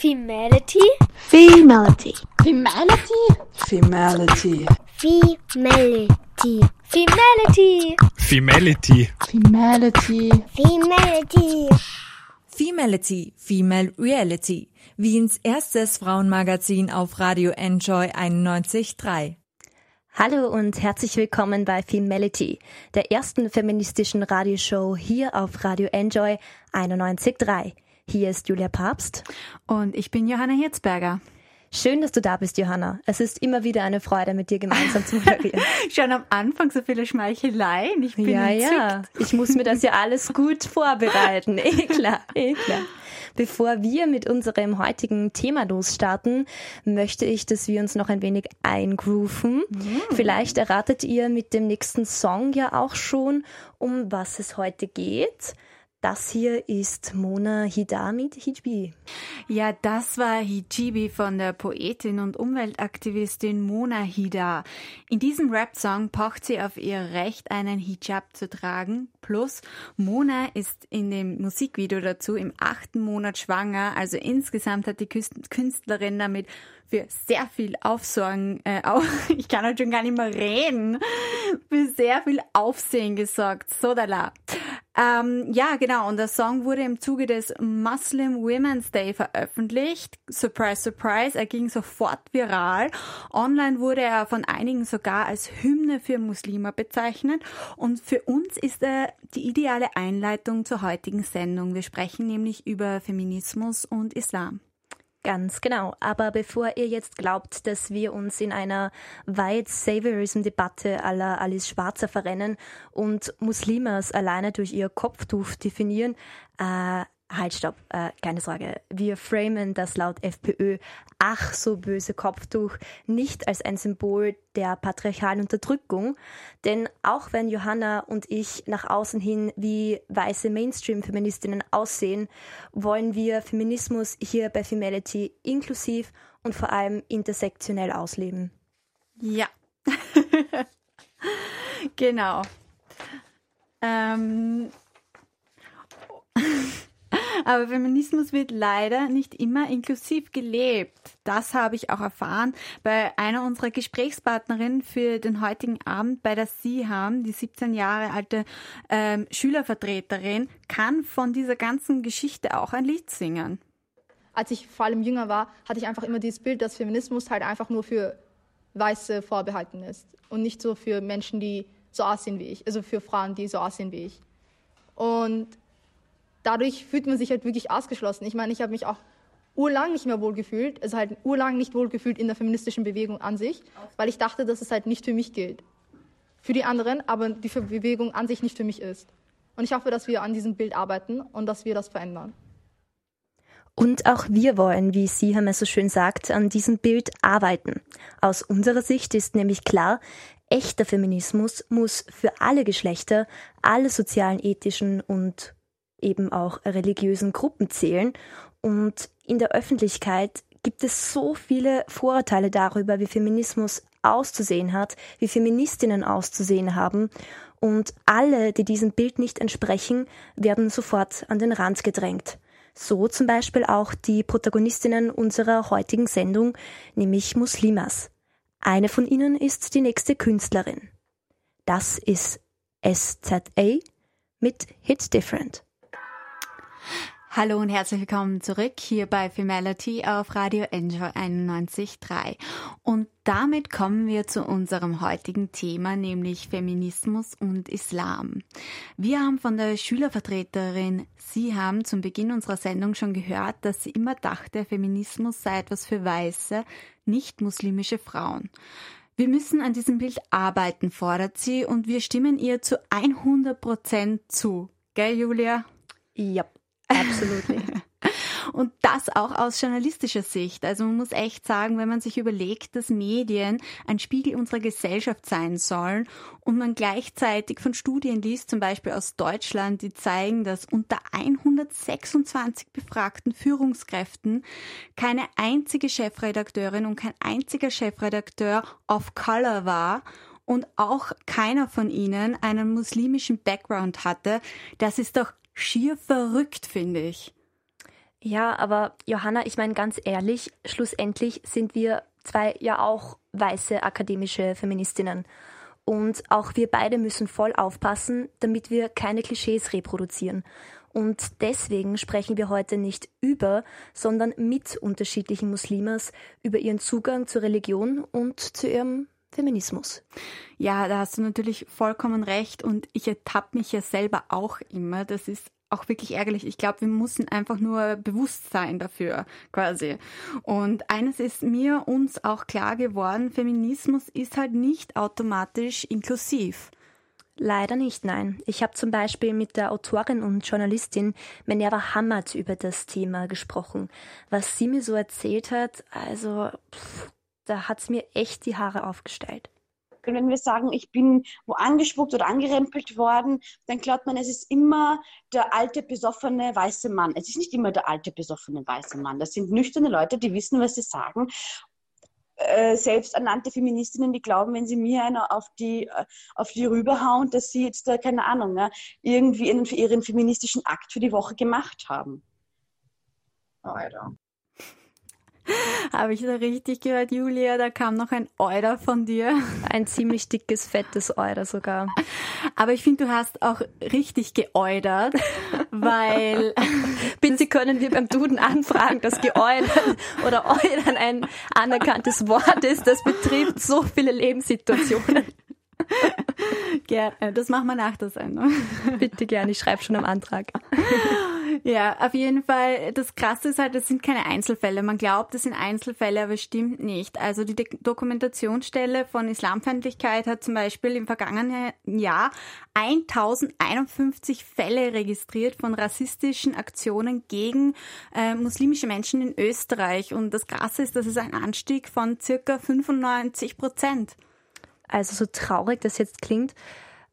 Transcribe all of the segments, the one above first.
Femality? Femality. Femality? Femality. Femality. Femality. Femality. Femality. Femality. Femality, Female Reality, Wiens erstes Frauenmagazin auf Radio Enjoy 91.3. Hallo und herzlich willkommen bei Femality, der ersten feministischen Radioshow hier auf Radio Enjoy 91.3. Hier ist Julia Papst. Und ich bin Johanna Hirzberger. Schön, dass du da bist, Johanna. Es ist immer wieder eine Freude, mit dir gemeinsam zu moderieren. Schon am Anfang so viele Schmeicheleien. Ich bin ja, entzückt. ja. Ich muss mir das ja alles gut vorbereiten. Eh klar, eh klar. Bevor wir mit unserem heutigen Thema losstarten, möchte ich, dass wir uns noch ein wenig eingrooven. Vielleicht erratet ihr mit dem nächsten Song ja auch schon, um was es heute geht. Das hier ist Mona Hida mit Hijibi. Ja, das war Hijibi von der Poetin und Umweltaktivistin Mona Hida. In diesem Rap-Song pocht sie auf ihr Recht, einen Hijab zu tragen. Plus, Mona ist in dem Musikvideo dazu im achten Monat schwanger. Also insgesamt hat die Künstlerin damit für sehr viel Aufsorgen, äh, au ich kann halt schon gar nicht mehr reden, für sehr viel Aufsehen gesorgt. So da la. Ähm, ja, genau. Und der Song wurde im Zuge des Muslim Women's Day veröffentlicht. Surprise, surprise. Er ging sofort viral. Online wurde er von einigen sogar als Hymne für Muslime bezeichnet. Und für uns ist er die ideale Einleitung zur heutigen Sendung. Wir sprechen nämlich über Feminismus und Islam. Ganz genau. Aber bevor ihr jetzt glaubt, dass wir uns in einer White Saviorism-Debatte aller Alice Schwarzer verrennen und Muslimas alleine durch ihr Kopftuch definieren, äh, halt, stopp, äh, keine Sorge. Wir framen das laut FPÖ ach so böse Kopftuch nicht als ein Symbol der patriarchalen Unterdrückung, denn auch wenn Johanna und ich nach außen hin wie weiße Mainstream-Feministinnen aussehen, wollen wir Feminismus hier bei Femality inklusiv und vor allem intersektionell ausleben. Ja. genau. Ähm, aber Feminismus wird leider nicht immer inklusiv gelebt. Das habe ich auch erfahren bei einer unserer Gesprächspartnerinnen für den heutigen Abend bei der SIHAM, die 17 Jahre alte ähm, Schülervertreterin, kann von dieser ganzen Geschichte auch ein Lied singen. als ich vor allem jünger war, hatte ich einfach immer dieses Bild, dass Feminismus halt einfach nur für Weiße vorbehalten ist und nicht so für Menschen, die so aussehen wie ich, also für Frauen, die so aussehen wie ich. Und dadurch fühlt man sich halt wirklich ausgeschlossen. Ich meine, ich habe mich auch urlang nicht mehr wohl gefühlt, also halt urlang nicht wohl gefühlt in der feministischen Bewegung an sich, weil ich dachte, dass es halt nicht für mich gilt. Für die anderen, aber die Bewegung an sich nicht für mich ist. Und ich hoffe, dass wir an diesem Bild arbeiten und dass wir das verändern. Und auch wir wollen, wie Siham es so schön sagt, an diesem Bild arbeiten. Aus unserer Sicht ist nämlich klar, echter Feminismus muss für alle Geschlechter, alle sozialen, ethischen und eben auch religiösen Gruppen zählen. Und in der Öffentlichkeit gibt es so viele Vorurteile darüber, wie Feminismus auszusehen hat, wie Feministinnen auszusehen haben. Und alle, die diesem Bild nicht entsprechen, werden sofort an den Rand gedrängt. So zum Beispiel auch die Protagonistinnen unserer heutigen Sendung, nämlich Muslimas. Eine von ihnen ist die nächste Künstlerin. Das ist SZA mit Hit Different. Hallo und herzlich willkommen zurück hier bei Femality auf Radio Enjoy 91.3. Und damit kommen wir zu unserem heutigen Thema, nämlich Feminismus und Islam. Wir haben von der Schülervertreterin, Sie haben zum Beginn unserer Sendung schon gehört, dass sie immer dachte, Feminismus sei etwas für weiße, nicht muslimische Frauen. Wir müssen an diesem Bild arbeiten, fordert sie, und wir stimmen ihr zu 100 Prozent zu. Gell, Julia? Ja, absolut. Und das auch aus journalistischer Sicht. Also man muss echt sagen, wenn man sich überlegt, dass Medien ein Spiegel unserer Gesellschaft sein sollen und man gleichzeitig von Studien liest, zum Beispiel aus Deutschland, die zeigen, dass unter 126 befragten Führungskräften keine einzige Chefredakteurin und kein einziger Chefredakteur of Color war und auch keiner von ihnen einen muslimischen Background hatte, das ist doch schier verrückt, finde ich. Ja, aber Johanna, ich meine ganz ehrlich, schlussendlich sind wir zwei ja auch weiße akademische Feministinnen. Und auch wir beide müssen voll aufpassen, damit wir keine Klischees reproduzieren. Und deswegen sprechen wir heute nicht über, sondern mit unterschiedlichen Muslimas über ihren Zugang zur Religion und zu ihrem Feminismus. Ja, da hast du natürlich vollkommen recht und ich ertappe mich ja selber auch immer. Das ist auch wirklich ärgerlich. Ich glaube, wir müssen einfach nur bewusst sein dafür, quasi. Und eines ist mir uns auch klar geworden, Feminismus ist halt nicht automatisch inklusiv. Leider nicht, nein. Ich habe zum Beispiel mit der Autorin und Journalistin Minerva Hammert über das Thema gesprochen. Was sie mir so erzählt hat, also pff, da hat's mir echt die Haare aufgestellt. Und wenn wir sagen, ich bin wo angespuckt oder angerempelt worden, dann glaubt man, es ist immer der alte, besoffene, weiße Mann. Es ist nicht immer der alte, besoffene, weiße Mann. Das sind nüchterne Leute, die wissen, was sie sagen. Äh, selbsternannte Feministinnen, die glauben, wenn sie mir einer auf die, äh, auf die rüberhauen, dass sie jetzt, äh, keine Ahnung, ne, irgendwie ihren, ihren feministischen Akt für die Woche gemacht haben. Alter. Habe ich da richtig gehört, Julia? Da kam noch ein Euder von dir. Ein ziemlich dickes, fettes Euder sogar. Aber ich finde, du hast auch richtig geäudert, weil... Bitte können wir beim Duden anfragen, dass geäudern oder eudern ein anerkanntes Wort ist. Das betrifft so viele Lebenssituationen. Gerne, das machen wir nach der Sendung. Bitte gerne, ich schreibe schon am Antrag. Ja, auf jeden Fall. Das Krasse ist halt, das sind keine Einzelfälle. Man glaubt, das sind Einzelfälle, aber stimmt nicht. Also die Dokumentationsstelle von Islamfeindlichkeit hat zum Beispiel im vergangenen Jahr 1051 Fälle registriert von rassistischen Aktionen gegen äh, muslimische Menschen in Österreich. Und das Krasse ist, das ist ein Anstieg von circa 95 Prozent. Also so traurig das jetzt klingt,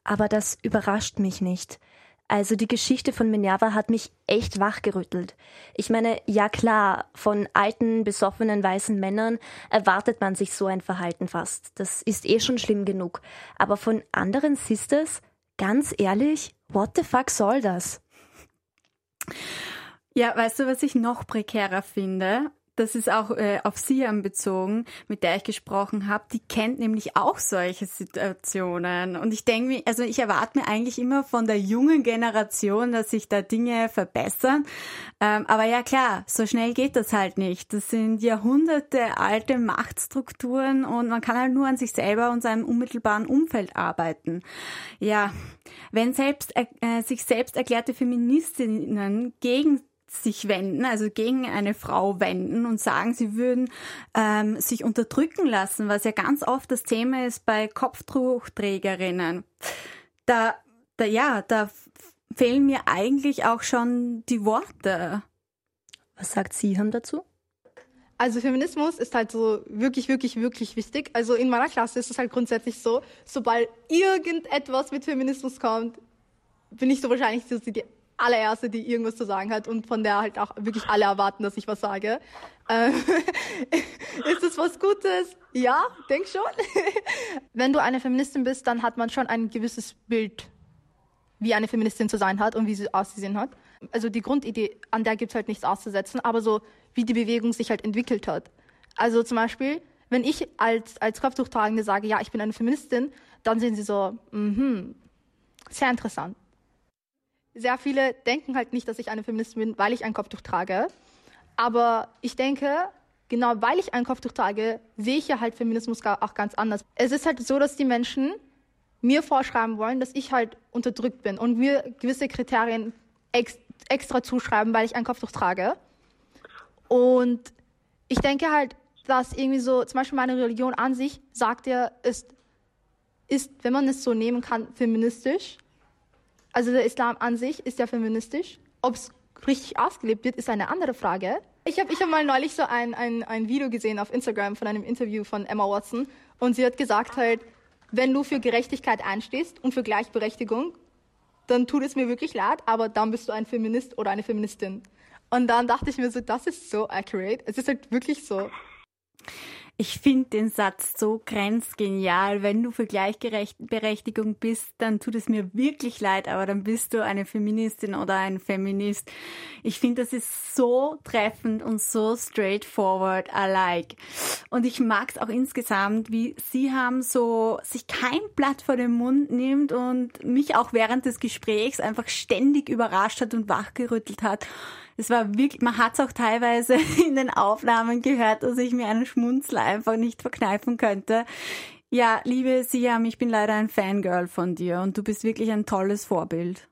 aber das überrascht mich nicht. Also die Geschichte von Minerva hat mich echt wachgerüttelt. Ich meine, ja klar, von alten, besoffenen weißen Männern erwartet man sich so ein Verhalten fast. Das ist eh schon schlimm genug. Aber von anderen Sisters, ganz ehrlich, what the fuck soll das? Ja, weißt du, was ich noch prekärer finde? Das ist auch äh, auf Siam bezogen, mit der ich gesprochen habe, die kennt nämlich auch solche Situationen. Und ich denke mir, also ich erwarte mir eigentlich immer von der jungen Generation, dass sich da Dinge verbessern. Ähm, aber ja klar, so schnell geht das halt nicht. Das sind Jahrhunderte alte Machtstrukturen und man kann halt nur an sich selber und seinem unmittelbaren Umfeld arbeiten. Ja, wenn selbst äh, sich selbst erklärte Feministinnen gegen sich wenden, also gegen eine Frau wenden und sagen, sie würden ähm, sich unterdrücken lassen, was ja ganz oft das Thema ist bei Kopftuchträgerinnen. Da, da ja, da fehlen mir eigentlich auch schon die Worte. Was sagt Sie haben dazu? Also Feminismus ist halt so wirklich, wirklich, wirklich wichtig. Also in meiner Klasse ist es halt grundsätzlich so, sobald irgendetwas mit Feminismus kommt, bin ich so wahrscheinlich so die allererste, die irgendwas zu sagen hat und von der halt auch wirklich alle erwarten, dass ich was sage. Ähm, ist das was Gutes? Ja, denk schon. Wenn du eine Feministin bist, dann hat man schon ein gewisses Bild, wie eine Feministin zu sein hat und wie sie auszusehen hat. Also die Grundidee, an der gibt es halt nichts auszusetzen, aber so, wie die Bewegung sich halt entwickelt hat. Also zum Beispiel, wenn ich als, als Kopftuchtragende sage, ja, ich bin eine Feministin, dann sehen sie so, mhm, sehr interessant sehr viele denken halt nicht, dass ich eine Feministin bin, weil ich ein Kopftuch trage. Aber ich denke, genau weil ich ein Kopftuch trage, sehe ich ja halt Feminismus auch ganz anders. Es ist halt so, dass die Menschen mir vorschreiben wollen, dass ich halt unterdrückt bin und mir gewisse Kriterien ex extra zuschreiben, weil ich ein Kopftuch trage. Und ich denke halt, dass irgendwie so, zum Beispiel meine Religion an sich sagt ja, ist, ist, wenn man es so nehmen kann, feministisch. Also der Islam an sich ist ja feministisch. Ob es richtig ausgelebt wird, ist eine andere Frage. Ich habe ich hab mal neulich so ein, ein, ein Video gesehen auf Instagram von einem Interview von Emma Watson und sie hat gesagt halt, wenn du für Gerechtigkeit einstehst und für Gleichberechtigung, dann tut es mir wirklich leid, aber dann bist du ein Feminist oder eine Feministin. Und dann dachte ich mir so, das ist so accurate. Es ist halt wirklich so. Ich finde den Satz so grenzgenial. Wenn du für Gleichberechtigung bist, dann tut es mir wirklich leid, aber dann bist du eine Feministin oder ein Feminist. Ich finde, das ist so treffend und so straightforward alike. Und ich mag es auch insgesamt, wie sie haben so sich kein Blatt vor den Mund nimmt und mich auch während des Gesprächs einfach ständig überrascht hat und wachgerüttelt hat es war wirklich, man hat es auch teilweise in den Aufnahmen gehört, dass ich mir einen Schmunzler einfach nicht verkneifen könnte. Ja, liebe Siam, ich bin leider ein Fangirl von dir und du bist wirklich ein tolles Vorbild.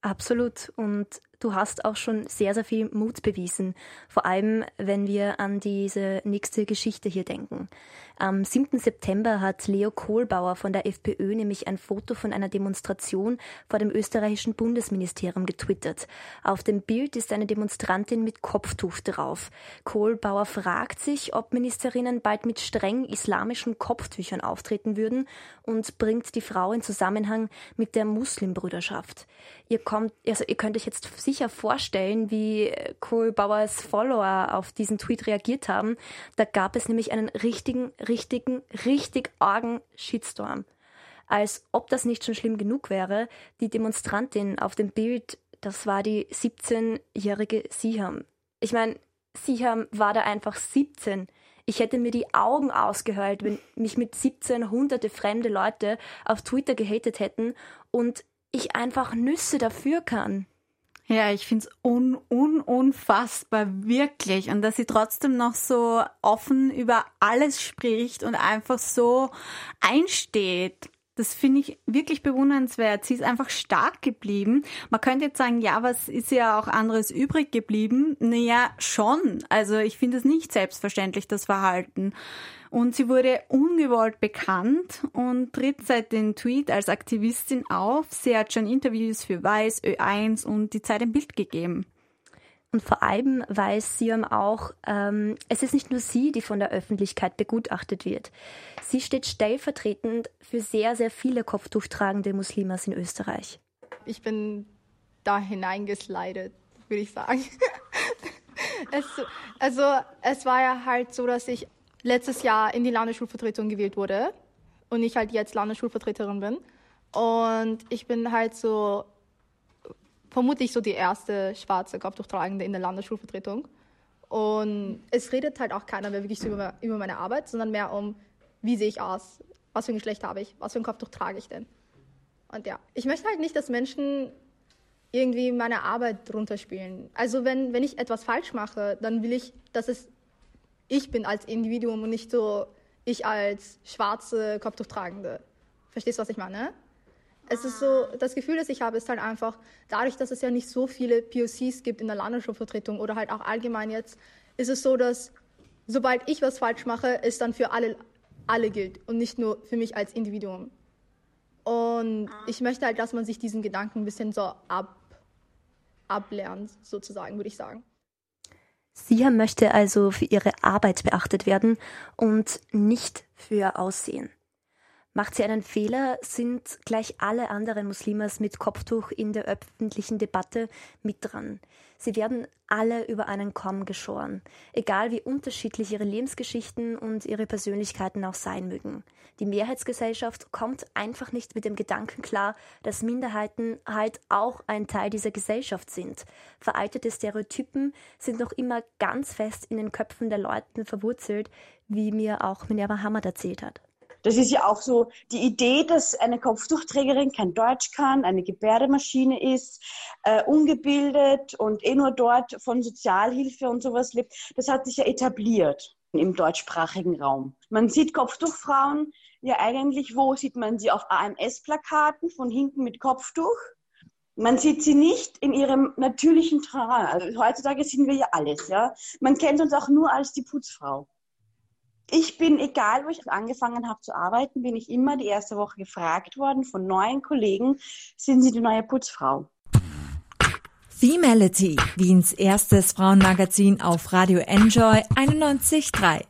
Absolut. Und du hast auch schon sehr, sehr viel Mut bewiesen. Vor allem, wenn wir an diese nächste Geschichte hier denken. Am 7. September hat Leo Kohlbauer von der FPÖ nämlich ein Foto von einer Demonstration vor dem österreichischen Bundesministerium getwittert. Auf dem Bild ist eine Demonstrantin mit Kopftuch drauf. Kohlbauer fragt sich, ob Ministerinnen bald mit streng islamischen Kopftüchern auftreten würden und bringt die Frau in Zusammenhang mit der Muslimbrüderschaft. Ihr kommt, also ihr könnt euch jetzt sicher vorstellen, wie Kohlbauers Follower auf diesen Tweet reagiert haben. Da gab es nämlich einen richtigen, richtigen, richtig argen Shitstorm. Als ob das nicht schon schlimm genug wäre, die Demonstrantin auf dem Bild, das war die 17-jährige Siham. Ich meine, Siham war da einfach 17. Ich hätte mir die Augen ausgeheult, wenn mich mit 17 hunderte fremde Leute auf Twitter gehatet hätten und ich einfach Nüsse dafür kann. Ja, ich find's un, un, unfassbar, wirklich. Und dass sie trotzdem noch so offen über alles spricht und einfach so einsteht. Das finde ich wirklich bewundernswert. Sie ist einfach stark geblieben. Man könnte jetzt sagen, ja, was ist ja auch anderes übrig geblieben? Naja, schon. Also ich finde es nicht selbstverständlich, das Verhalten. Und sie wurde ungewollt bekannt und tritt seit den Tweet als Aktivistin auf. Sie hat schon Interviews für Weiß, Ö1 und die Zeit im Bild gegeben. Und vor allem weiß Siam auch, ähm, es ist nicht nur sie, die von der Öffentlichkeit begutachtet wird. Sie steht stellvertretend für sehr, sehr viele kopftuchtragende Muslimas in Österreich. Ich bin da hineingeslidet, würde ich sagen. es, also es war ja halt so, dass ich letztes Jahr in die Landesschulvertretung gewählt wurde und ich halt jetzt Landesschulvertreterin bin. Und ich bin halt so vermutlich so die erste schwarze Kopftuchtragende in der Landesschulvertretung. Und es redet halt auch keiner mehr wirklich so über, über meine Arbeit, sondern mehr um, wie sehe ich aus, was für ein Geschlecht habe ich, was für ein Kopftuch trage ich denn. Und ja, ich möchte halt nicht, dass Menschen irgendwie meine Arbeit drunter spielen. Also wenn, wenn ich etwas falsch mache, dann will ich, dass es ich bin als Individuum und nicht so ich als schwarze Kopftuchtragende. Verstehst du, was ich meine? Es ist so, das Gefühl, das ich habe, ist halt einfach, dadurch, dass es ja nicht so viele POCs gibt in der Landesschulvertretung oder halt auch allgemein jetzt, ist es so, dass sobald ich was falsch mache, es dann für alle, alle gilt und nicht nur für mich als Individuum. Und ich möchte halt, dass man sich diesen Gedanken ein bisschen so ab, ablernt, sozusagen, würde ich sagen. Sia möchte also für ihre Arbeit beachtet werden und nicht für ihr Aussehen. Macht sie einen Fehler, sind gleich alle anderen Muslimas mit Kopftuch in der öffentlichen Debatte mit dran. Sie werden alle über einen Kamm geschoren, egal wie unterschiedlich ihre Lebensgeschichten und ihre Persönlichkeiten auch sein mögen. Die Mehrheitsgesellschaft kommt einfach nicht mit dem Gedanken klar, dass Minderheiten halt auch ein Teil dieser Gesellschaft sind. Veraltete Stereotypen sind noch immer ganz fest in den Köpfen der Leuten verwurzelt, wie mir auch Minerva Hammer erzählt hat. Das ist ja auch so die Idee, dass eine Kopftuchträgerin kein Deutsch kann, eine Gebärdemaschine ist, äh, ungebildet und eh nur dort von Sozialhilfe und sowas lebt. Das hat sich ja etabliert im deutschsprachigen Raum. Man sieht Kopftuchfrauen ja eigentlich, wo sieht man sie auf AMS-Plakaten von hinten mit Kopftuch? Man sieht sie nicht in ihrem natürlichen Tragen. Also heutzutage sind wir ja alles, ja. Man kennt uns auch nur als die Putzfrau ich bin, egal wo ich angefangen habe zu arbeiten, bin ich immer die erste Woche gefragt worden von neuen Kollegen, sind Sie die neue Putzfrau? Femality, Wiens erstes Frauenmagazin auf Radio Enjoy 91.3.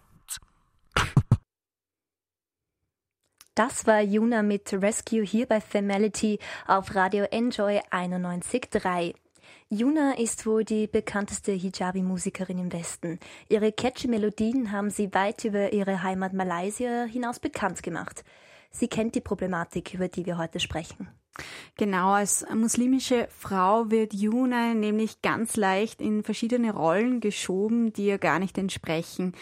Das war Juna mit Rescue hier bei Femality auf Radio Enjoy 91.3. Yuna ist wohl die bekannteste Hijabi-Musikerin im Westen. Ihre catchy Melodien haben sie weit über ihre Heimat Malaysia hinaus bekannt gemacht. Sie kennt die Problematik, über die wir heute sprechen. Genau, als muslimische Frau wird Yuna nämlich ganz leicht in verschiedene Rollen geschoben, die ihr gar nicht entsprechen.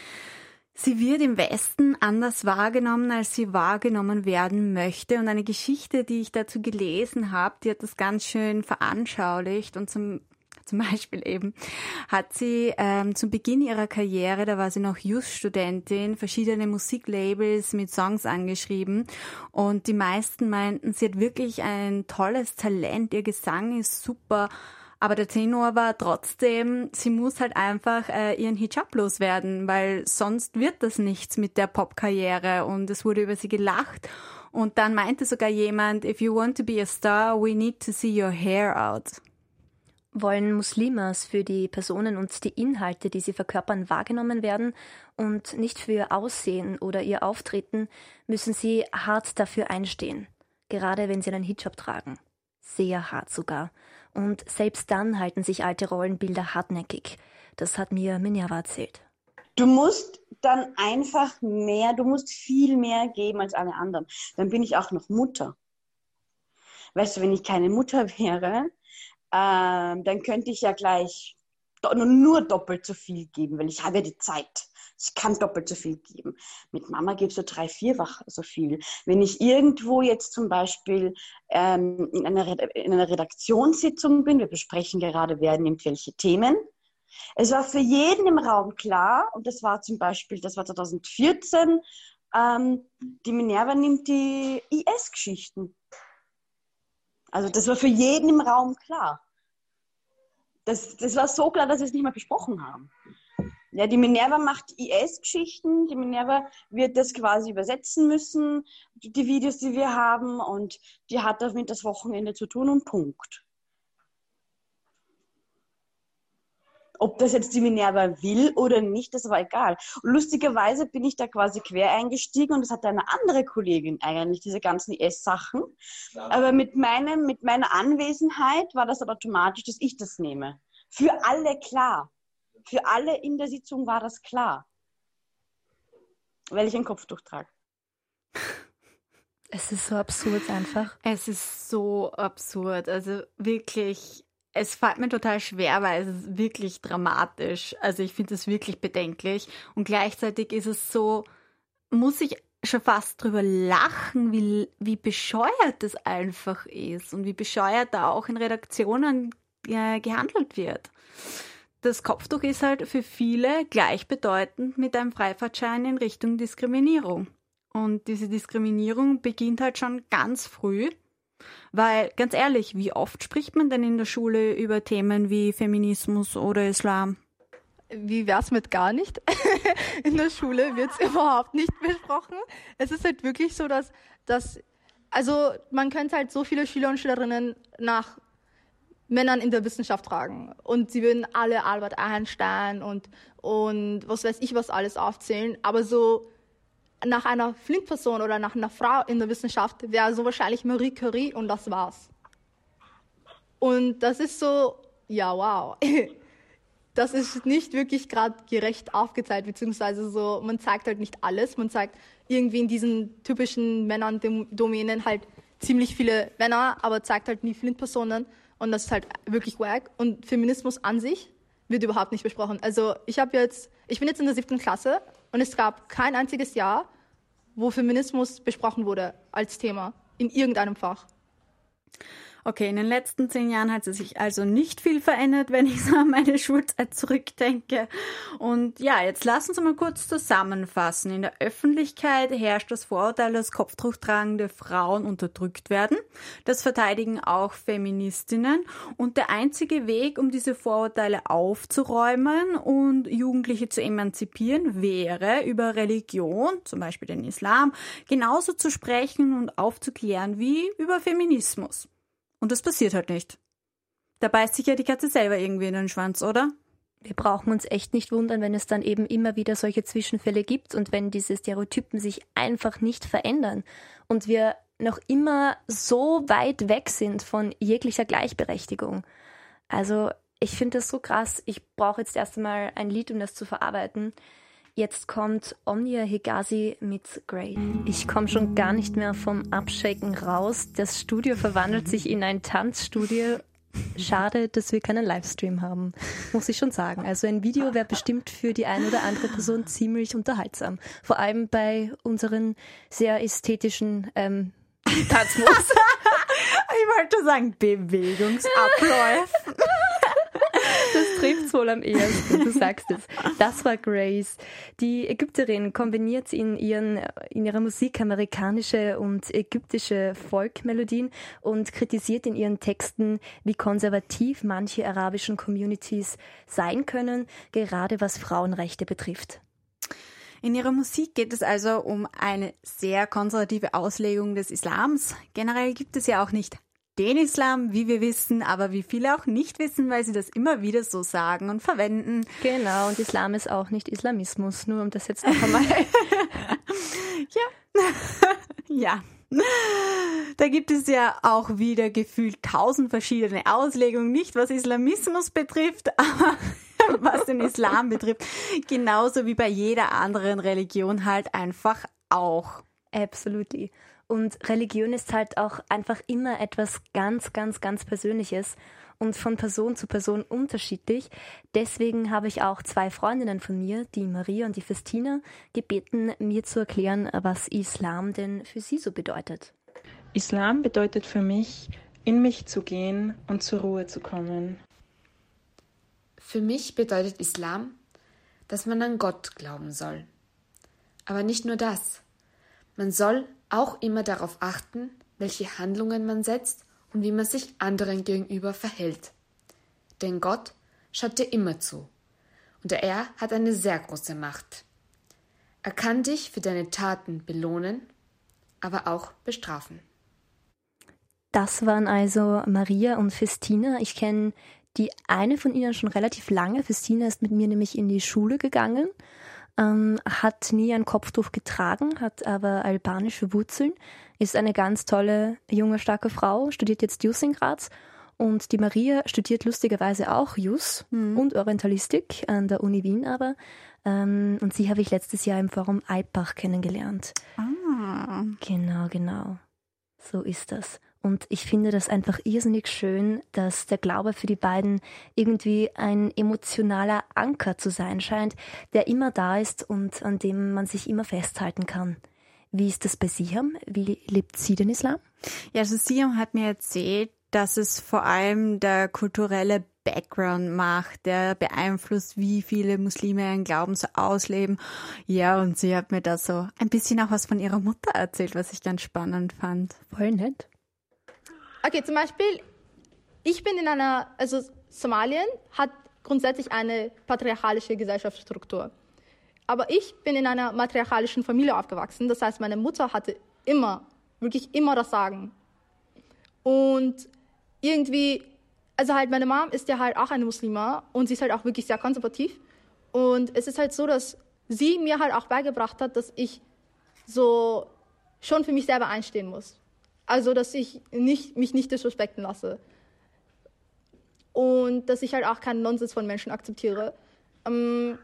Sie wird im Westen anders wahrgenommen, als sie wahrgenommen werden möchte. Und eine Geschichte, die ich dazu gelesen habe, die hat das ganz schön veranschaulicht. Und zum, zum Beispiel eben hat sie ähm, zum Beginn ihrer Karriere, da war sie noch Just-Studentin, verschiedene Musiklabels mit Songs angeschrieben. Und die meisten meinten, sie hat wirklich ein tolles Talent, ihr Gesang ist super. Aber der Tenor war trotzdem, sie muss halt einfach äh, ihren Hijab loswerden, weil sonst wird das nichts mit der Popkarriere und es wurde über sie gelacht. Und dann meinte sogar jemand, if you want to be a star, we need to see your hair out. Wollen Muslimas für die Personen und die Inhalte, die sie verkörpern, wahrgenommen werden und nicht für ihr Aussehen oder ihr Auftreten, müssen sie hart dafür einstehen, gerade wenn sie einen Hijab tragen. Sehr hart sogar. Und selbst dann halten sich alte Rollenbilder hartnäckig. Das hat mir Minerva erzählt. Du musst dann einfach mehr, du musst viel mehr geben als alle anderen. Dann bin ich auch noch Mutter. Weißt du, wenn ich keine Mutter wäre, ähm, dann könnte ich ja gleich nur doppelt so viel geben, weil ich habe ja die Zeit. Ich kann doppelt so viel geben. Mit Mama gibst du drei, vierfach so viel. Wenn ich irgendwo jetzt zum Beispiel ähm, in, einer, in einer Redaktionssitzung bin, wir besprechen gerade, wer nimmt welche Themen. Es war für jeden im Raum klar, und das war zum Beispiel, das war 2014, ähm, die Minerva nimmt die IS-Geschichten. Also das war für jeden im Raum klar. Das, das war so klar, dass wir es nicht mehr besprochen haben. Ja, die Minerva macht IS-Geschichten. Die Minerva wird das quasi übersetzen müssen, die Videos, die wir haben. Und die hat damit das Wochenende zu tun und Punkt. Ob das jetzt die Minerva will oder nicht, das war egal. Und lustigerweise bin ich da quasi quer eingestiegen und das hatte eine andere Kollegin eigentlich, diese ganzen IS-Sachen. Aber mit, meinem, mit meiner Anwesenheit war das aber automatisch, dass ich das nehme. Für alle klar für alle in der Sitzung war das klar, weil ich ein Kopftuch trage. Es ist so absurd einfach. Es ist so absurd. Also wirklich, es fällt mir total schwer, weil es ist wirklich dramatisch. Also ich finde es wirklich bedenklich. Und gleichzeitig ist es so, muss ich schon fast drüber lachen, wie, wie bescheuert das einfach ist und wie bescheuert da auch in Redaktionen äh, gehandelt wird das Kopftuch ist halt für viele gleichbedeutend mit einem Freifahrtschein in Richtung Diskriminierung. Und diese Diskriminierung beginnt halt schon ganz früh, weil ganz ehrlich, wie oft spricht man denn in der Schule über Themen wie Feminismus oder Islam? Wie wär's mit gar nicht? in der Schule wird's überhaupt nicht besprochen. Es ist halt wirklich so, dass, dass also man könnte halt so viele Schüler und Schülerinnen nach Männern in der Wissenschaft tragen. Und sie würden alle Albert Einstein und, und was weiß ich was alles aufzählen. Aber so nach einer Flint-Person oder nach einer Frau in der Wissenschaft wäre so wahrscheinlich Marie Curie und das war's. Und das ist so, ja, wow. Das ist nicht wirklich gerade gerecht aufgezeigt, beziehungsweise so, man zeigt halt nicht alles. Man zeigt irgendwie in diesen typischen Männern-Domänen halt ziemlich viele Männer, aber zeigt halt nie Flint-Personen. Und das ist halt wirklich wack. Und Feminismus an sich wird überhaupt nicht besprochen. Also ich habe jetzt, ich bin jetzt in der siebten Klasse und es gab kein einziges Jahr, wo Feminismus besprochen wurde als Thema in irgendeinem Fach. Okay, in den letzten zehn Jahren hat sich also nicht viel verändert, wenn ich so an meine Schulzeit zurückdenke. Und ja, jetzt lassen Sie mal kurz zusammenfassen. In der Öffentlichkeit herrscht das Vorurteil, dass kopftuchtragende Frauen unterdrückt werden. Das verteidigen auch Feministinnen. Und der einzige Weg, um diese Vorurteile aufzuräumen und Jugendliche zu emanzipieren, wäre über Religion, zum Beispiel den Islam, genauso zu sprechen und aufzuklären wie über Feminismus. Und das passiert halt nicht. Da beißt sich ja die Katze selber irgendwie in den Schwanz, oder? Wir brauchen uns echt nicht wundern, wenn es dann eben immer wieder solche Zwischenfälle gibt und wenn diese Stereotypen sich einfach nicht verändern und wir noch immer so weit weg sind von jeglicher Gleichberechtigung. Also ich finde das so krass. Ich brauche jetzt erst einmal ein Lied, um das zu verarbeiten. Jetzt kommt Omnia Higazi mit Grey. Ich komme schon gar nicht mehr vom Abschaken raus. Das Studio verwandelt sich in ein Tanzstudio. Schade, dass wir keinen Livestream haben, muss ich schon sagen. Also ein Video wäre bestimmt für die eine oder andere Person ziemlich unterhaltsam. Vor allem bei unseren sehr ästhetischen ähm, Tanzmoves. Ich wollte sagen, Bewegungsabläufe. Das trifft wohl am ehesten, du sagst es. Das war Grace. Die Ägypterin kombiniert in, ihren, in ihrer Musik amerikanische und ägyptische Folkmelodien und kritisiert in ihren Texten, wie konservativ manche arabischen Communities sein können, gerade was Frauenrechte betrifft. In ihrer Musik geht es also um eine sehr konservative Auslegung des Islams. Generell gibt es ja auch nicht den Islam, wie wir wissen, aber wie viele auch nicht wissen, weil sie das immer wieder so sagen und verwenden. Genau, und Islam ist auch nicht Islamismus, nur um das jetzt noch einmal. ja. ja. Da gibt es ja auch wieder gefühlt tausend verschiedene Auslegungen, nicht was Islamismus betrifft, aber was den Islam betrifft, genauso wie bei jeder anderen Religion halt einfach auch. Absolutely. Und Religion ist halt auch einfach immer etwas ganz, ganz, ganz Persönliches und von Person zu Person unterschiedlich. Deswegen habe ich auch zwei Freundinnen von mir, die Maria und die Festina, gebeten, mir zu erklären, was Islam denn für sie so bedeutet. Islam bedeutet für mich, in mich zu gehen und zur Ruhe zu kommen. Für mich bedeutet Islam, dass man an Gott glauben soll. Aber nicht nur das. Man soll auch immer darauf achten, welche Handlungen man setzt und wie man sich anderen gegenüber verhält. Denn Gott schaut dir immer zu. Und er hat eine sehr große Macht. Er kann dich für deine Taten belohnen, aber auch bestrafen. Das waren also Maria und Festina. Ich kenne die eine von ihnen schon relativ lange. Festina ist mit mir nämlich in die Schule gegangen, ähm, hat nie ein Kopftuch getragen, hat aber albanische Wurzeln, ist eine ganz tolle, junge, starke Frau, studiert jetzt Jus in Graz. Und die Maria studiert lustigerweise auch Jus mhm. und Orientalistik an der Uni Wien aber. Ähm, und sie habe ich letztes Jahr im Forum Eipach kennengelernt. Ah. Genau, genau. So ist das. Und ich finde das einfach irrsinnig schön, dass der Glaube für die beiden irgendwie ein emotionaler Anker zu sein scheint, der immer da ist und an dem man sich immer festhalten kann. Wie ist das bei Siam? Wie lebt sie den Islam? Ja, also Siam hat mir erzählt, dass es vor allem der kulturelle Background macht, der beeinflusst, wie viele Muslime ihren Glauben so ausleben. Ja, und sie hat mir da so ein bisschen auch was von ihrer Mutter erzählt, was ich ganz spannend fand. Voll nett. Okay, zum Beispiel, ich bin in einer, also Somalien hat grundsätzlich eine patriarchalische Gesellschaftsstruktur. Aber ich bin in einer matriarchalischen Familie aufgewachsen. Das heißt, meine Mutter hatte immer, wirklich immer das Sagen. Und irgendwie, also halt meine Mom ist ja halt auch eine Muslima und sie ist halt auch wirklich sehr konservativ. Und es ist halt so, dass sie mir halt auch beigebracht hat, dass ich so schon für mich selber einstehen muss. Also, dass ich nicht, mich nicht disrespekten lasse. Und dass ich halt auch keinen Nonsens von Menschen akzeptiere. Ähm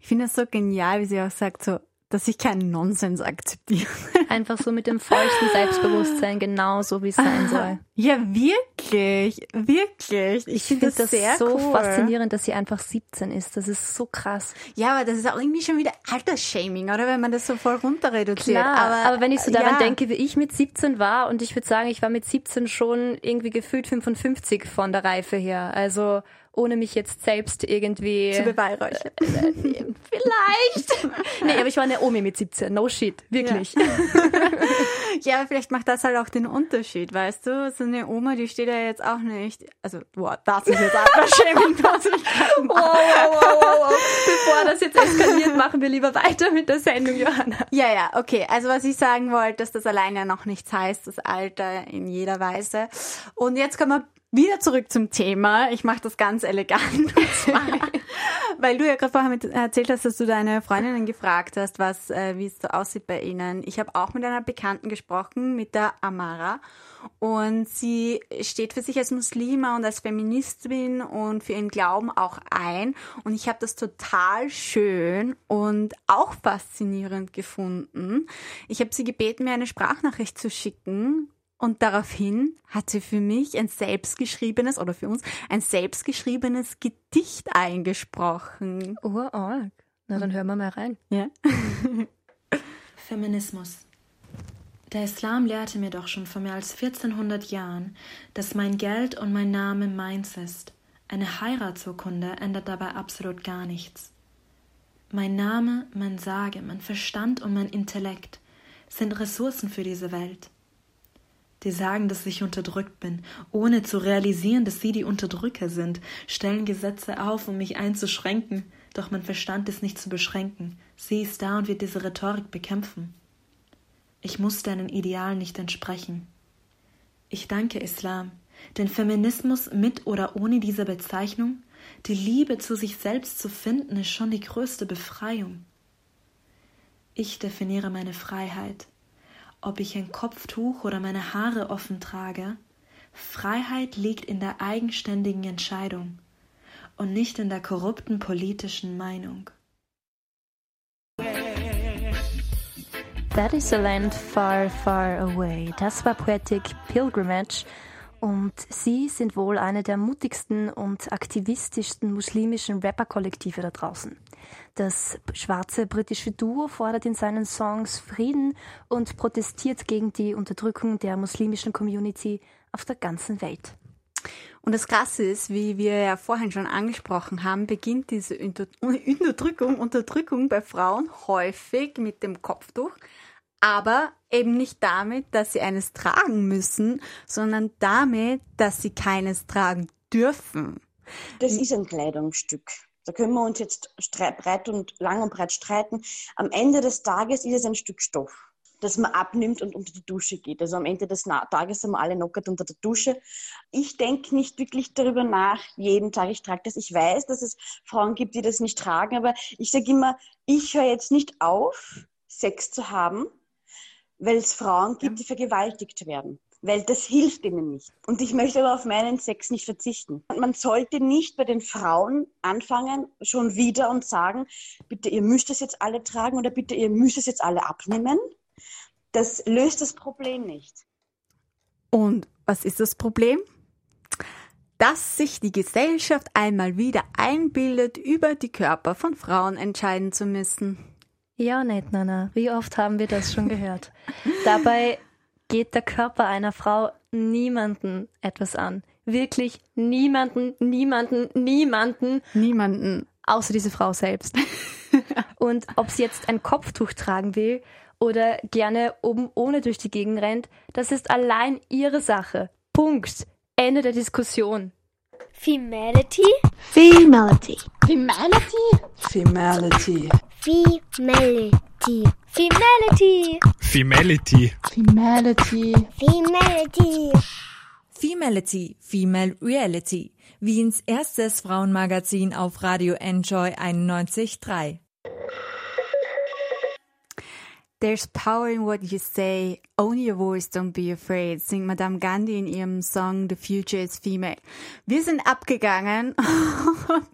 ich finde es so genial, wie sie auch sagt, so, dass ich keinen Nonsens akzeptiere. Einfach so mit dem feuchten Selbstbewusstsein, genau so wie es sein soll. Ja, wirklich, wirklich. Ich, ich finde find das, das, sehr so cool. faszinierend, dass sie einfach 17 ist. Das ist so krass. Ja, aber das ist auch irgendwie schon wieder Altersshaming, oder? Wenn man das so voll runter reduziert. Klar, aber, aber wenn ich so daran ja. denke, wie ich mit 17 war, und ich würde sagen, ich war mit 17 schon irgendwie gefühlt 55 von der Reife her. Also ohne mich jetzt selbst irgendwie zu beweihräuchern. vielleicht. nee, aber ich war eine Omi mit 17. No shit, wirklich. Ja. ja, aber vielleicht macht das halt auch den Unterschied, weißt du? So eine Oma, die steht ja jetzt auch nicht. Also, wow, das ist jetzt Altersshaming, was ich wow, wow, wow, wow. Bevor das jetzt eskaliert, machen wir lieber weiter mit der Sendung, Johanna. Ja, ja, okay. Also, was ich sagen wollte, dass das allein ja noch nichts heißt, das Alter in jeder Weise. Und jetzt kommen wir wieder zurück zum Thema. Ich mache das ganz elegant. Und zwar, weil du ja gerade vorher mit erzählt hast, dass du deine Freundinnen gefragt hast, was, äh, wie es so aussieht bei ihnen. Ich habe auch mit einer Bekannten gesprochen, mit der Amara. Und sie steht für sich als Muslima und als Feministin und für ihren Glauben auch ein. Und ich habe das total schön und auch faszinierend gefunden. Ich habe sie gebeten, mir eine Sprachnachricht zu schicken. Und daraufhin hat sie für mich ein selbstgeschriebenes, oder für uns, ein selbstgeschriebenes Gedicht eingesprochen. Urarg. Na, dann hören wir mal rein. Ja. Feminismus. Der Islam lehrte mir doch schon vor mehr als 1400 Jahren, dass mein Geld und mein Name meins ist. Eine Heiratsurkunde ändert dabei absolut gar nichts. Mein Name, mein Sage, mein Verstand und mein Intellekt sind Ressourcen für diese Welt. Die sagen, dass ich unterdrückt bin, ohne zu realisieren, dass sie die Unterdrücker sind, stellen Gesetze auf, um mich einzuschränken, doch mein Verstand ist nicht zu beschränken. Sie ist da und wird diese Rhetorik bekämpfen. Ich muss deinen Idealen nicht entsprechen. Ich danke Islam, denn Feminismus mit oder ohne diese Bezeichnung, die Liebe zu sich selbst zu finden, ist schon die größte Befreiung. Ich definiere meine Freiheit. Ob ich ein Kopftuch oder meine Haare offen trage, Freiheit liegt in der eigenständigen Entscheidung und nicht in der korrupten politischen Meinung. That is a land far, far away. Das war Poetic Pilgrimage. Und sie sind wohl eine der mutigsten und aktivistischsten muslimischen Rapper-Kollektive da draußen. Das schwarze britische Duo fordert in seinen Songs Frieden und protestiert gegen die Unterdrückung der muslimischen Community auf der ganzen Welt. Und das Krasse ist, wie wir ja vorhin schon angesprochen haben, beginnt diese Unterdrückung, Unterdrückung bei Frauen häufig mit dem Kopftuch, aber eben nicht damit, dass sie eines tragen müssen, sondern damit, dass sie keines tragen dürfen. Das ist ein Kleidungsstück. Da können wir uns jetzt breit und lang und breit streiten. Am Ende des Tages ist es ein Stück Stoff das man abnimmt und unter die Dusche geht. Also am Ende des Tages sind wir alle knockert unter der Dusche. Ich denke nicht wirklich darüber nach, jeden Tag. Ich trage das. Ich weiß, dass es Frauen gibt, die das nicht tragen, aber ich sage immer, ich höre jetzt nicht auf, Sex zu haben, weil es Frauen gibt, die vergewaltigt werden. Weil das hilft ihnen nicht. Und ich möchte aber auf meinen Sex nicht verzichten. Man sollte nicht bei den Frauen anfangen, schon wieder und sagen, bitte, ihr müsst es jetzt alle tragen oder bitte, ihr müsst es jetzt alle abnehmen. Das löst das Problem nicht. Und was ist das Problem? Dass sich die Gesellschaft einmal wieder einbildet, über die Körper von Frauen entscheiden zu müssen. Ja, nicht, Nana. Wie oft haben wir das schon gehört? Dabei geht der Körper einer Frau niemanden etwas an. Wirklich niemanden, niemanden, niemanden. Niemanden. Außer diese Frau selbst. Und ob sie jetzt ein Kopftuch tragen will oder gerne oben ohne durch die Gegend rennt, das ist allein ihre Sache. Punkt. Ende der Diskussion. Femality? Femality. Femality? Femality. Femality. Femality. Femality. Femality. Femality. Femality, Female Reality. Wiens erstes Frauenmagazin auf Radio Enjoy 91.3. There's power in what you say. Own your voice, don't be afraid, singt Madame Gandhi in ihrem Song The Future is Female. Wir sind abgegangen und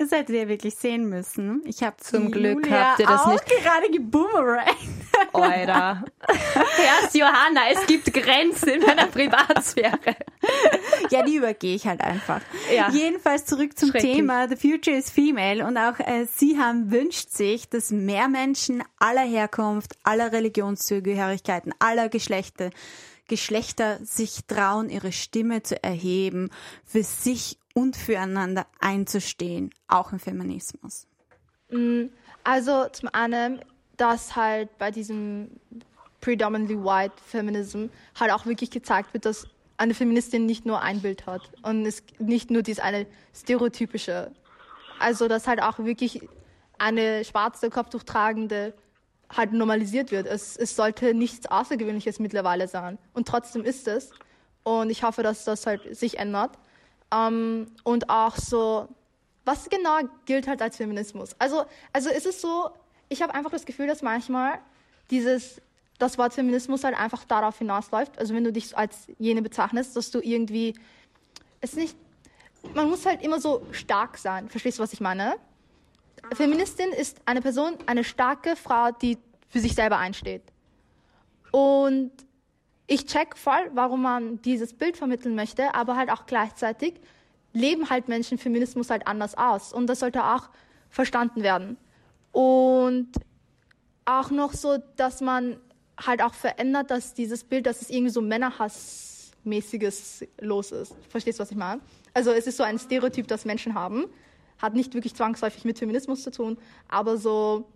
das hättet ihr wirklich sehen müssen. Ich habe zum Glück Julia habt ihr das auch nicht. gerade geboomerang. Alter. Erst Johanna, es gibt Grenzen in meiner Privatsphäre. Ja, die übergehe ich halt einfach. Ja. Jedenfalls zurück zum. Thema The Future is Female und auch äh, sie haben wünscht sich, dass mehr Menschen aller Herkunft, aller Religionszugehörigkeiten, aller Geschlechter, Geschlechter sich trauen, ihre Stimme zu erheben, für sich und füreinander einzustehen, auch im Feminismus. Mm, Also zum einen, dass halt bei diesem predominantly white Feminism halt auch wirklich gezeigt wird, dass eine Feministin nicht nur ein Bild hat und es nicht nur dieses eine stereotypische. Also dass halt auch wirklich eine schwarze Kopftuch tragende halt normalisiert wird. Es, es sollte nichts Außergewöhnliches mittlerweile sein. Und trotzdem ist es. Und ich hoffe, dass das halt sich ändert. Ähm, und auch so, was genau gilt halt als Feminismus? Also, also ist es so, ich habe einfach das Gefühl, dass manchmal dieses, das Wort Feminismus halt einfach darauf hinausläuft, also wenn du dich als jene bezeichnest, dass du irgendwie, es nicht, man muss halt immer so stark sein. Verstehst du, was ich meine? Feministin ist eine Person, eine starke Frau, die für sich selber einsteht. Und ich check voll, warum man dieses Bild vermitteln möchte, aber halt auch gleichzeitig leben halt Menschen Feminismus halt anders aus. Und das sollte auch verstanden werden. Und auch noch so, dass man halt auch verändert, dass dieses Bild, dass es irgendwie so Männerhassmäßiges los ist. Verstehst du, was ich meine? Also es ist so ein Stereotyp, das Menschen haben. Hat nicht wirklich zwangsläufig mit Feminismus zu tun, aber so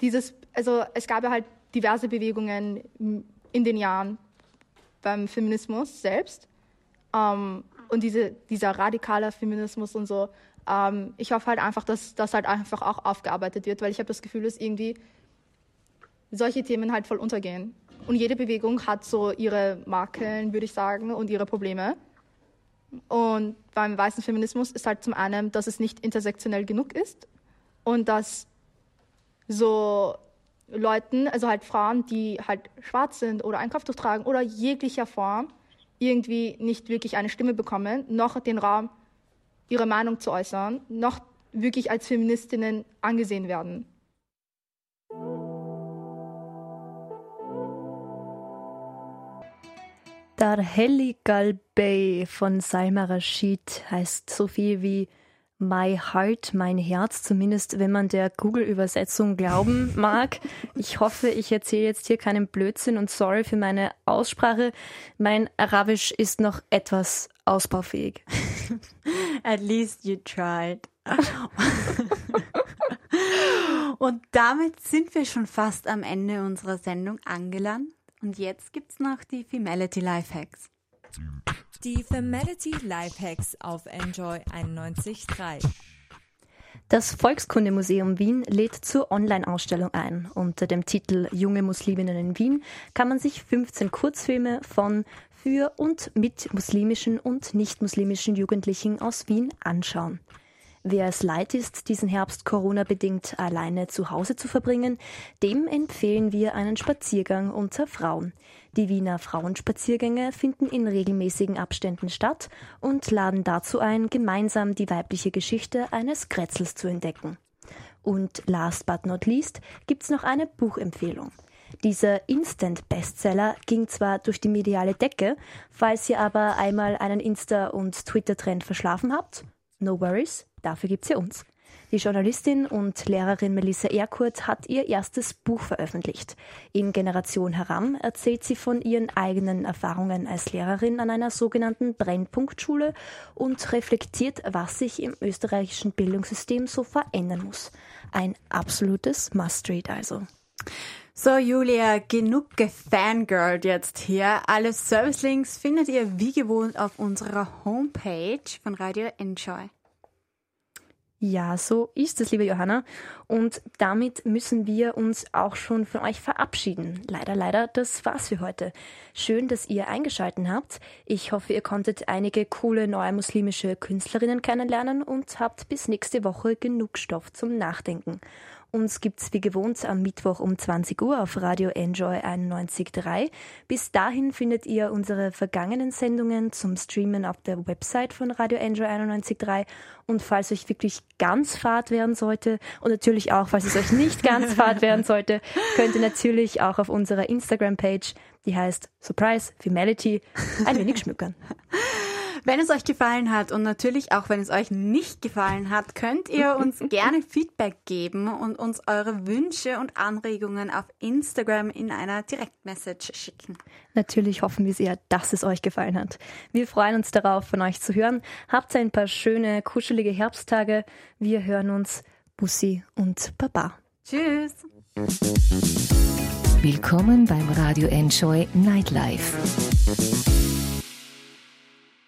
dieses, also es gab ja halt diverse Bewegungen in den Jahren beim Feminismus selbst. Ähm, und diese, dieser radikale Feminismus und so. Ähm, ich hoffe halt einfach, dass das halt einfach auch aufgearbeitet wird, weil ich habe das Gefühl, dass irgendwie solche Themen halt voll untergehen. Und jede Bewegung hat so ihre Makeln, würde ich sagen, und ihre Probleme. Und beim weißen Feminismus ist halt zum einen, dass es nicht intersektionell genug ist und dass so Leuten, also halt Frauen, die halt schwarz sind oder ein Kopftuch tragen oder jeglicher Form, irgendwie nicht wirklich eine Stimme bekommen, noch den Raum, ihre Meinung zu äußern, noch wirklich als Feministinnen angesehen werden. Dar Heli Galbey von Salma Rashid heißt so viel wie My Heart, mein Herz, zumindest wenn man der Google-Übersetzung glauben mag. Ich hoffe, ich erzähle jetzt hier keinen Blödsinn und sorry für meine Aussprache. Mein Arabisch ist noch etwas ausbaufähig. At least you tried. und damit sind wir schon fast am Ende unserer Sendung angelangt. Und jetzt gibt's noch die Femality Lifehacks. Die Femality Lifehacks auf Enjoy 91.3. Das Volkskundemuseum Wien lädt zur Online-Ausstellung ein. Unter dem Titel Junge Musliminnen in Wien kann man sich 15 Kurzfilme von, für und mit muslimischen und nicht-muslimischen Jugendlichen aus Wien anschauen. Wer es leid ist, diesen Herbst Corona-bedingt alleine zu Hause zu verbringen, dem empfehlen wir einen Spaziergang unter Frauen. Die Wiener Frauenspaziergänge finden in regelmäßigen Abständen statt und laden dazu ein, gemeinsam die weibliche Geschichte eines Kretzels zu entdecken. Und last but not least gibt's noch eine Buchempfehlung. Dieser Instant-Bestseller ging zwar durch die mediale Decke, falls ihr aber einmal einen Insta- und Twitter-Trend verschlafen habt, no worries, dafür gibt's ja uns. Die Journalistin und Lehrerin Melissa Erkurt hat ihr erstes Buch veröffentlicht. In Generation Heran erzählt sie von ihren eigenen Erfahrungen als Lehrerin an einer sogenannten Brennpunktschule und reflektiert, was sich im österreichischen Bildungssystem so verändern muss. Ein absolutes Must-Read also. So, Julia, genug gefangirlt jetzt hier. Alle Servicelinks findet ihr wie gewohnt auf unserer Homepage von Radio Enjoy. Ja, so ist es, liebe Johanna. Und damit müssen wir uns auch schon von euch verabschieden. Leider, leider, das war's für heute. Schön, dass ihr eingeschalten habt. Ich hoffe, ihr konntet einige coole neue muslimische Künstlerinnen kennenlernen und habt bis nächste Woche genug Stoff zum Nachdenken. Uns gibt's wie gewohnt am Mittwoch um 20 Uhr auf Radio Enjoy 91.3. Bis dahin findet ihr unsere vergangenen Sendungen zum Streamen auf der Website von Radio Enjoy 91.3. Und falls euch wirklich ganz fad werden sollte und natürlich auch, falls es euch nicht ganz fad werden sollte, könnt ihr natürlich auch auf unserer Instagram-Page, die heißt Surprise Femality, ein wenig schmückern. Wenn es euch gefallen hat und natürlich auch wenn es euch nicht gefallen hat, könnt ihr uns gerne Feedback geben und uns eure Wünsche und Anregungen auf Instagram in einer Direktmessage schicken. Natürlich hoffen wir sehr, dass es euch gefallen hat. Wir freuen uns darauf, von euch zu hören. Habt ein paar schöne, kuschelige Herbsttage. Wir hören uns. Bussi und Baba. Tschüss. Willkommen beim Radio Enjoy Nightlife.